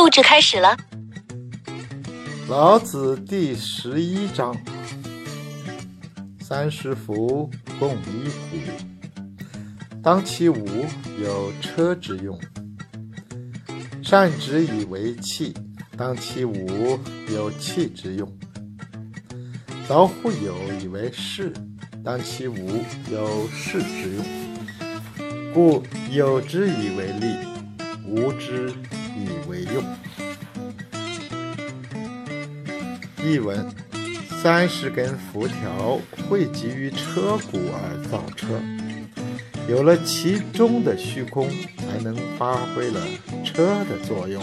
录制开始了。老子第十一章：三十辐，共一毂。当其无，有车之用；善之以为器，当其无，有器之用。凿户有以为室，当其无，有室之用。故有之以为利，译文：三十根辐条汇集于车骨而造车，有了其中的虚空，才能发挥了车的作用。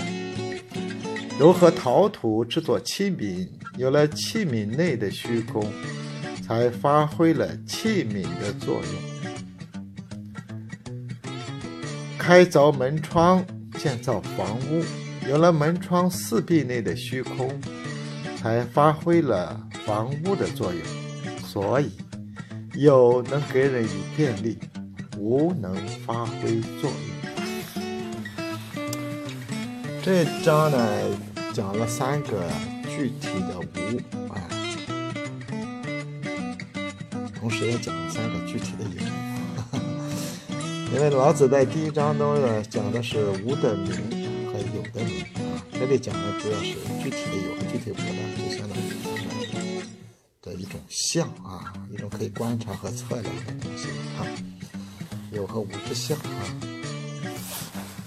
如何陶土制作器皿，有了器皿内的虚空，才发挥了器皿的作用。开凿门窗，建造房屋，有了门窗四壁内的虚空。才发挥了房屋的作用，所以有能给人以便利，无能发挥作用。这章呢，讲了三个具体的无啊，同时也讲了三个具体的有。因为老子在第一章中呢，讲的是无的名和有的名，这里讲的主要是具体的有和具体无的。一种象啊，一种可以观察和测量的东西啊，有和无之象啊。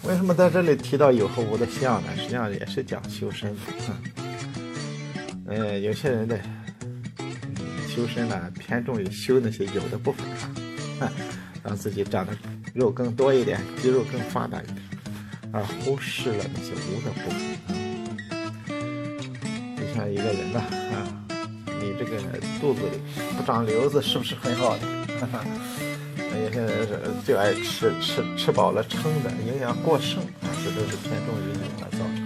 为什么在这里提到有和无的象呢？实际上也是讲修身啊。嗯，有些人的修身呢，偏重于修那些有的部分啊，让自己长得肉更多一点，肌肉更发达一点，而忽视了那些无的部分。就像一个人呐啊。你这个肚子里不长瘤子是不是很好的？哈哈有些人是就爱吃吃吃饱了撑的，营养过剩啊，这都是偏重于你而造成。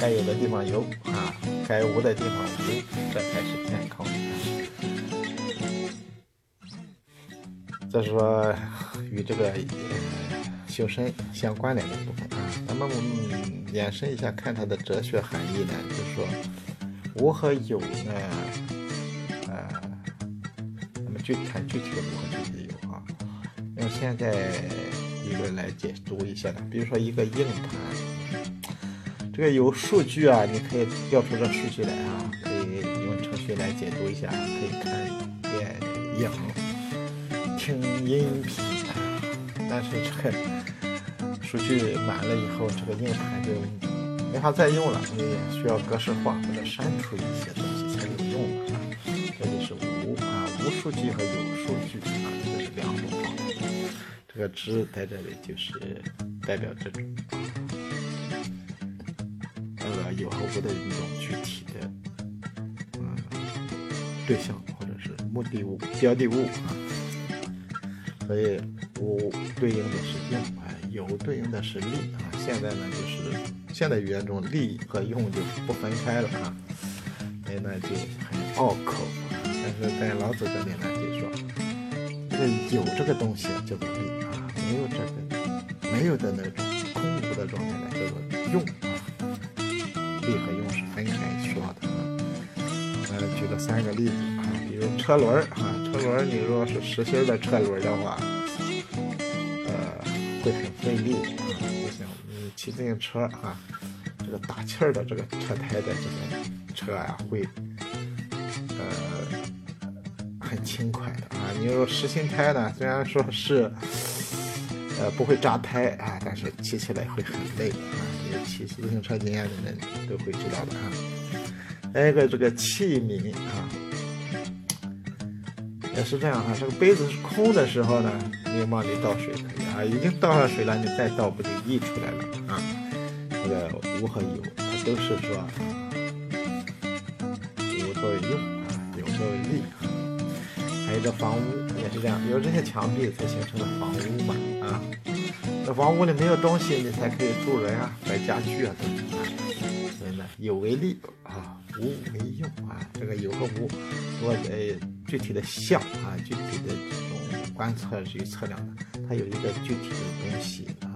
该有的地方有啊，该无的地方无，这才是健康。再说与这个修身相关联的部分啊，那么我们延伸一下看它的哲学含义呢，就是说。无和有呢？呃，那么具看具体的无和具体的有啊。用现在理论来解读一下呢，比如说一个硬盘，这个有数据啊，你可以调出这数据来啊，可以用程序来解读一下，可以看电影、听音频。但是这个数据满了以后，这个硬盘就。没法再用了，你也需要格式化或者删除一些东西才有用了。这里是无啊，无数据和有数据啊，这是两种状态。这个之在这里就是代表这种呃有和无的一种具体的嗯对象或者是目的物、标的物啊。所以无对应的是用啊，有对应的是利啊。现在呢就是。现代语言中，利和用就不分开了啊，所以呢就很拗口。但是在老子这里呢，就说这个有这个东西叫做利啊，没有这个没有的那种空无的状态呢叫做用啊。利和用是分开说的啊。呃，举了三个例子啊，比如车轮啊，车轮你如果是实心的车轮的话，会很费力啊。骑自行车啊，这个打气儿的这个车胎的这个车呀，会呃很轻快的啊。你说实心胎呢，虽然说是呃不会扎胎啊，但是骑起来会很累啊。有骑自行车经验的人都会知道的啊。还有一个这个器皿啊，也是这样啊。这个杯子是空的时候呢，你往里倒水可以啊，已经倒上水了，你再倒不就溢出来了。啊，这个无和有，它都是说无作为用啊，有作为利啊。还有这房屋也是这样，有这些墙壁才形成了房屋嘛啊。这房屋里没有东西，你才可以住人啊，摆家具啊等等啊。所以呢，有为利啊，无为用啊。这个有和无，我呃具体的项啊，具体的这种观测与测量的，它有一个具体的东西啊。